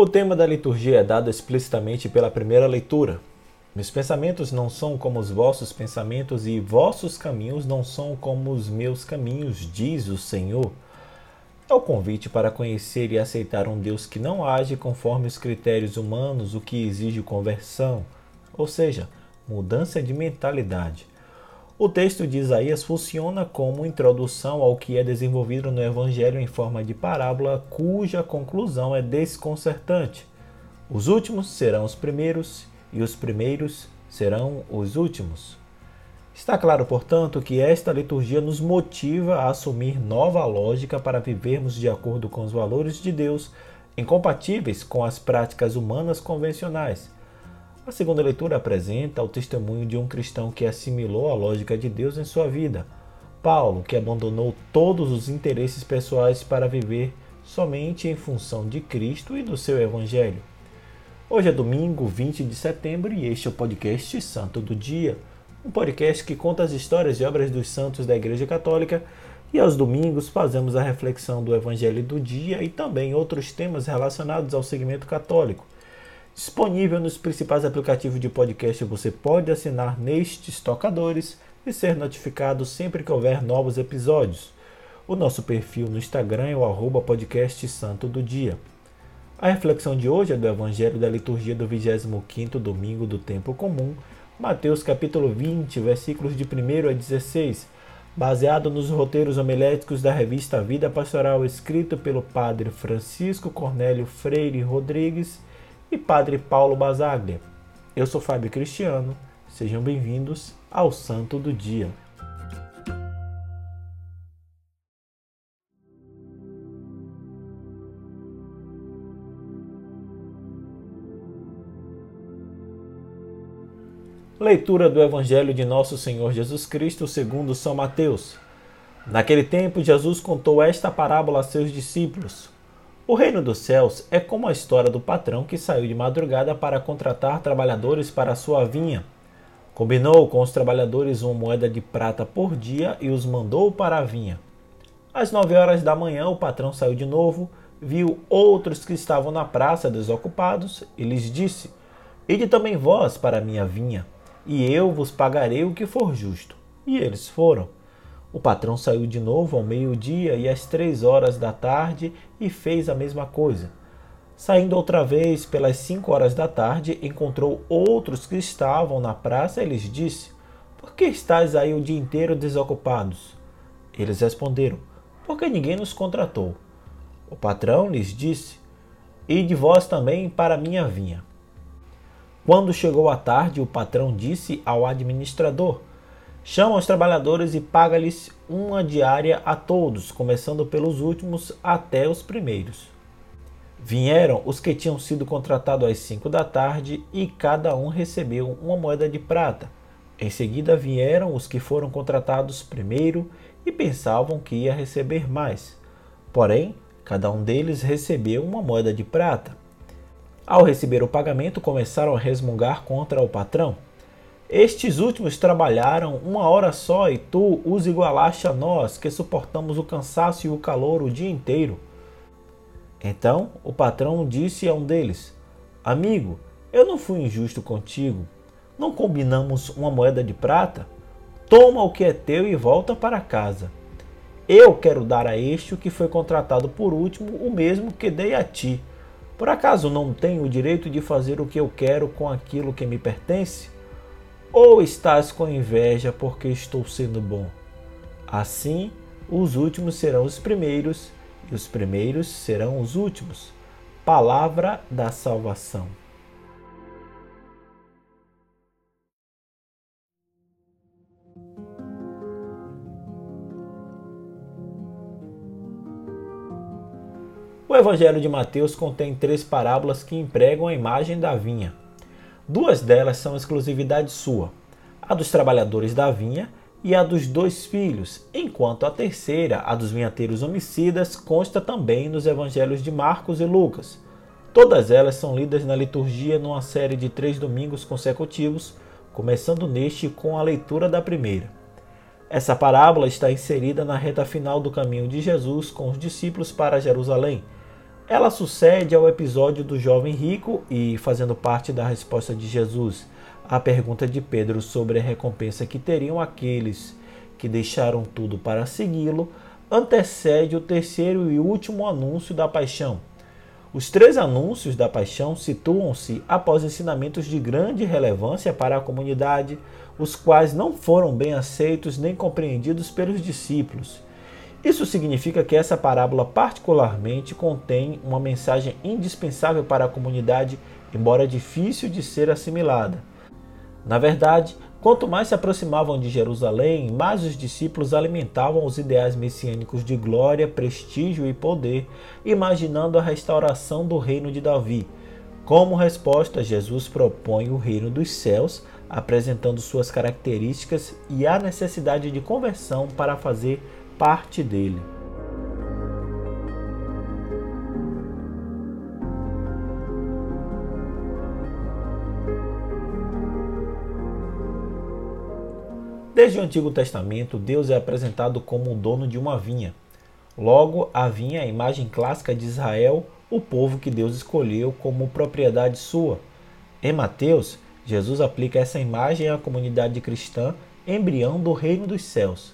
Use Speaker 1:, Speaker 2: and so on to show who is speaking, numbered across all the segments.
Speaker 1: O tema da liturgia é dado explicitamente pela primeira leitura. Meus pensamentos não são como os vossos pensamentos, e vossos caminhos não são como os meus caminhos, diz o Senhor. É o convite para conhecer e aceitar um Deus que não age conforme os critérios humanos, o que exige conversão, ou seja, mudança de mentalidade. O texto de Isaías funciona como introdução ao que é desenvolvido no Evangelho em forma de parábola, cuja conclusão é desconcertante. Os últimos serão os primeiros e os primeiros serão os últimos. Está claro, portanto, que esta liturgia nos motiva a assumir nova lógica para vivermos de acordo com os valores de Deus, incompatíveis com as práticas humanas convencionais. A segunda leitura apresenta o testemunho de um cristão que assimilou a lógica de Deus em sua vida. Paulo, que abandonou todos os interesses pessoais para viver somente em função de Cristo e do seu Evangelho. Hoje é domingo 20 de setembro e este é o podcast Santo do Dia um podcast que conta as histórias e obras dos santos da Igreja Católica e aos domingos fazemos a reflexão do Evangelho do dia e também outros temas relacionados ao segmento católico. Disponível nos principais aplicativos de podcast, você pode assinar nestes tocadores e ser notificado sempre que houver novos episódios. O nosso perfil no Instagram é o arroba podcast Santo do Dia. A reflexão de hoje é do Evangelho da liturgia do 25º domingo do tempo comum, Mateus capítulo 20, versículos de 1 a 16, baseado nos roteiros homiléticos da revista Vida Pastoral, escrito pelo padre Francisco Cornélio Freire Rodrigues e padre Paulo Basaglia. Eu sou Fábio Cristiano, sejam bem-vindos ao Santo do Dia. Leitura do Evangelho de Nosso Senhor Jesus Cristo segundo São Mateus. Naquele tempo, Jesus contou esta parábola a seus discípulos. O reino dos céus é como a história do patrão que saiu de madrugada para contratar trabalhadores para sua vinha. Combinou com os trabalhadores uma moeda de prata por dia e os mandou para a vinha. Às nove horas da manhã, o patrão saiu de novo, viu outros que estavam na praça desocupados e lhes disse: Ide também vós para a minha vinha e eu vos pagarei o que for justo. E eles foram. O patrão saiu de novo ao meio-dia e às três horas da tarde e fez a mesma coisa. Saindo outra vez pelas cinco horas da tarde, encontrou outros que estavam na praça e lhes disse: Por que estáis aí o dia inteiro desocupados? Eles responderam: Porque ninguém nos contratou. O patrão lhes disse: Ide vós também para minha vinha. Quando chegou a tarde, o patrão disse ao administrador: Chama os trabalhadores e paga-lhes uma diária a todos, começando pelos últimos até os primeiros. Vieram os que tinham sido contratados às cinco da tarde e cada um recebeu uma moeda de prata. Em seguida vieram os que foram contratados primeiro e pensavam que ia receber mais. Porém, cada um deles recebeu uma moeda de prata. Ao receber o pagamento, começaram a resmungar contra o patrão. Estes últimos trabalharam uma hora só e tu os igualaste a nós, que suportamos o cansaço e o calor o dia inteiro. Então o patrão disse a um deles: Amigo, eu não fui injusto contigo. Não combinamos uma moeda de prata? Toma o que é teu e volta para casa. Eu quero dar a este o que foi contratado por último, o mesmo que dei a ti. Por acaso não tenho o direito de fazer o que eu quero com aquilo que me pertence? Ou estás com inveja porque estou sendo bom? Assim, os últimos serão os primeiros e os primeiros serão os últimos. Palavra da salvação. O Evangelho de Mateus contém três parábolas que empregam a imagem da vinha. Duas delas são exclusividade sua: a dos trabalhadores da vinha e a dos dois filhos, enquanto a terceira, a dos vinhateiros homicidas, consta também nos evangelhos de Marcos e Lucas. Todas elas são lidas na liturgia numa série de três domingos consecutivos, começando neste com a leitura da primeira. Essa parábola está inserida na reta final do caminho de Jesus com os discípulos para Jerusalém Ela sucede ao episódio do jovem rico e, fazendo parte da resposta de Jesus à pergunta de Pedro sobre a recompensa que teriam aqueles que deixaram tudo para segui-lo, antecede o terceiro e último anúncio da paixão. Os três anúncios da paixão situam-se após ensinamentos de grande relevância para a comunidade, os quais não foram bem aceitos nem compreendidos pelos discípulos. Isso significa que essa parábola, particularmente, contém uma mensagem indispensável para a comunidade, embora difícil de ser assimilada. Na verdade, Quanto mais se aproximavam de Jerusalém, mais os discípulos alimentavam os ideais messiânicos de glória, prestígio e poder, imaginando a restauração do reino de Davi. Como resposta, Jesus propõe o reino dos céus, apresentando suas características e a necessidade de conversão para fazer parte dele. Desde o Antigo Testamento, Deus é apresentado como o dono de uma vinha. Logo, a vinha é a imagem clássica de Israel, o povo que Deus escolheu como propriedade sua. Em Mateus, Jesus aplica essa imagem à comunidade cristã, embrião do reino dos céus.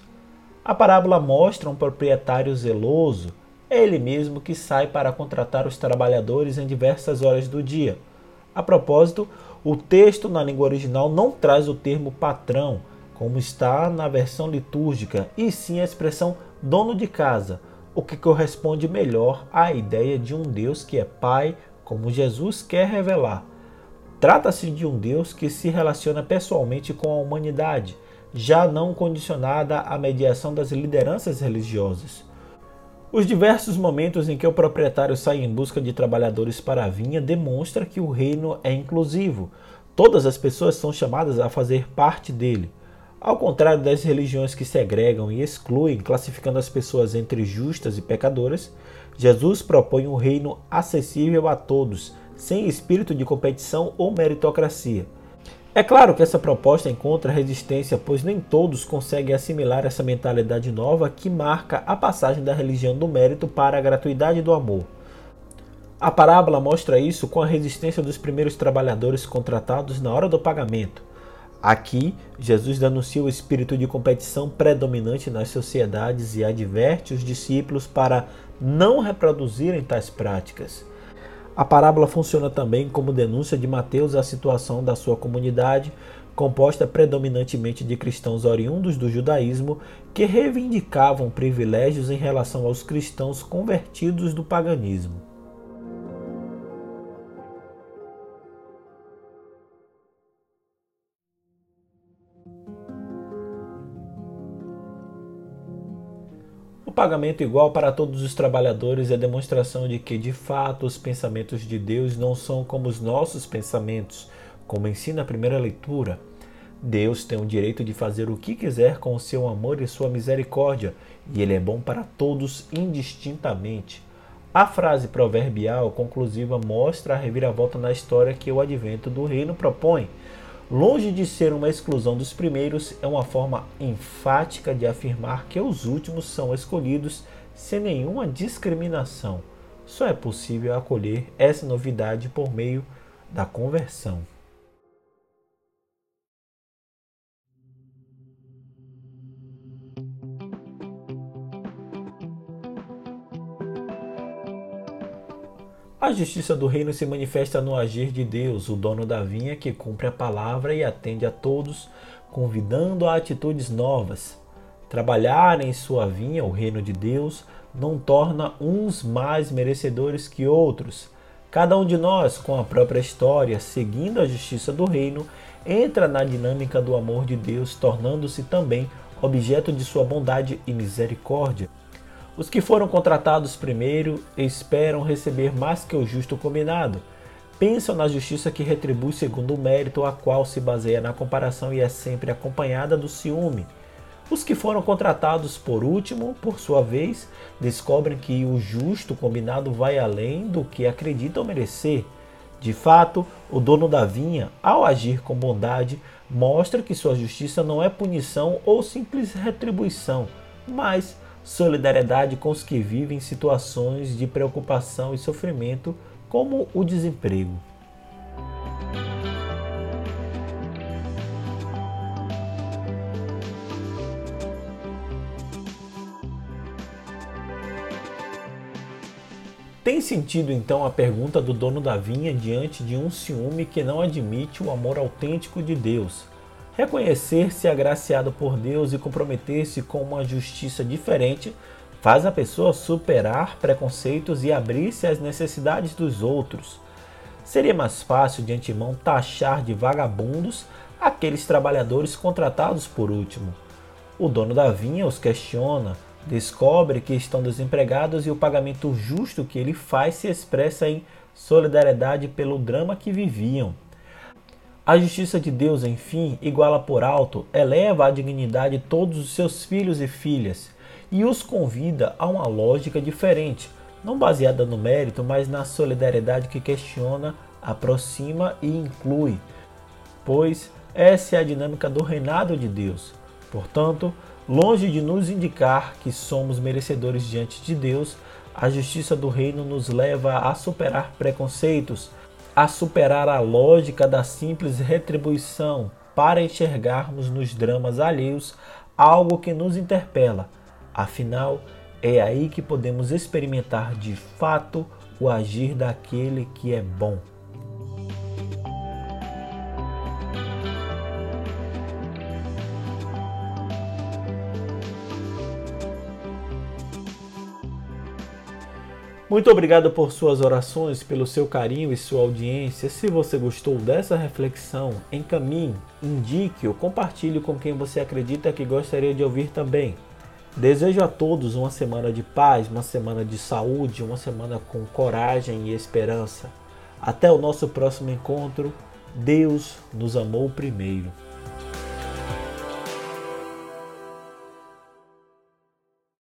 Speaker 1: A parábola mostra um proprietário zeloso, é ele mesmo que sai para contratar os trabalhadores em diversas horas do dia. A propósito, o texto na língua original não traz o termo patrão, como está na versão litúrgica, e sim a expressão dono de casa, o que corresponde melhor à ideia de um Deus que é Pai, como Jesus quer revelar. Trata-se de um Deus que se relaciona pessoalmente com a humanidade, já não condicionada à mediação das lideranças religiosas. Os diversos momentos em que o proprietário sai em busca de trabalhadores para a vinha demonstra que o reino é inclusivo. Todas as pessoas são chamadas a fazer parte dele. Ao contrário das religiões que segregam e excluem, classificando as pessoas entre justas e pecadoras, Jesus propõe um reino acessível a todos, sem espírito de competição ou meritocracia. É claro que essa proposta encontra resistência, pois nem todos conseguem assimilar essa mentalidade nova que marca a passagem da religião do mérito para a gratuidade do amor. A parábola mostra isso com a resistência dos primeiros trabalhadores contratados na hora do pagamento. Aqui, Jesus denuncia o espírito de competição predominante nas sociedades e adverte os discípulos para não reproduzirem tais práticas. A parábola funciona também como denúncia de Mateus à situação da sua comunidade, composta predominantemente de cristãos oriundos do judaísmo que reivindicavam privilégios em relação aos cristãos convertidos do paganismo. Pagamento igual para todos os trabalhadores é demonstração de que, de fato, os pensamentos de Deus não são como os nossos pensamentos, como ensina a primeira leitura. Deus tem o direito de fazer o que quiser com o seu amor e sua misericórdia, e ele é bom para todos indistintamente. A frase proverbial conclusiva mostra a reviravolta na história que o advento do reino propõe. Longe de ser uma exclusão dos primeiros, é uma forma enfática de afirmar que os últimos são escolhidos sem nenhuma discriminação. Só é possível acolher essa novidade por meio da conversão. A justiça do reino se manifesta no agir de Deus, o dono da vinha que cumpre a palavra e atende a todos, convidando a atitudes novas. Trabalhar em sua vinha, o reino de Deus, não torna uns mais merecedores que outros. Cada um de nós, com a própria história, seguindo a justiça do reino, entra na dinâmica do amor de Deus, tornando-se também objeto de sua bondade e misericórdia. Os que foram contratados primeiro esperam receber mais que o justo combinado. Pensam na justiça que retribui segundo o mérito, a qual se baseia na comparação e é sempre acompanhada do ciúme. Os que foram contratados por último, por sua vez, descobrem que o justo combinado vai além do que acreditam merecer. De fato, o dono da vinha, ao agir com bondade, mostra que sua justiça não é punição ou simples retribuição, mas solidariedade com os que vivem situações de preocupação e sofrimento, como o desemprego. Tem sentido então a pergunta do dono da vinha diante de um ciúme que não admite o amor autêntico de Deus? Reconhecer-se agraciado por Deus e comprometer-se com uma justiça diferente faz a pessoa superar preconceitos e abrir-se às necessidades dos outros. Seria mais fácil de antemão taxar de vagabundos aqueles trabalhadores contratados por último. O dono da vinha os questiona, descobre que estão desempregados e o pagamento justo que ele faz se expressa em solidariedade pelo drama que viviam. A justiça de Deus, enfim, iguala por alto, eleva à dignidade todos os seus filhos e filhas e os convida a uma lógica diferente, não baseada no mérito, mas na solidariedade que questiona, aproxima e inclui, pois essa é a dinâmica do reinado de Deus. Portanto, Longe de nos indicar que somos merecedores diante de Deus, a justiça do reino nos leva a superar preconceitos, a superar a lógica da simples retribuição para enxergarmos nos dramas alheios algo que nos interpela. Afinal, é aí que podemos experimentar de fato o agir daquele que é bom. Muito obrigado por suas orações, pelo seu carinho e sua audiência. Se você gostou dessa reflexão, encaminhe, indique-o, compartilhe com quem você acredita que gostaria de ouvir também. Desejo a todos uma semana de paz, uma semana de saúde, uma semana com coragem e esperança. Até o nosso próximo encontro. Deus nos amou primeiro.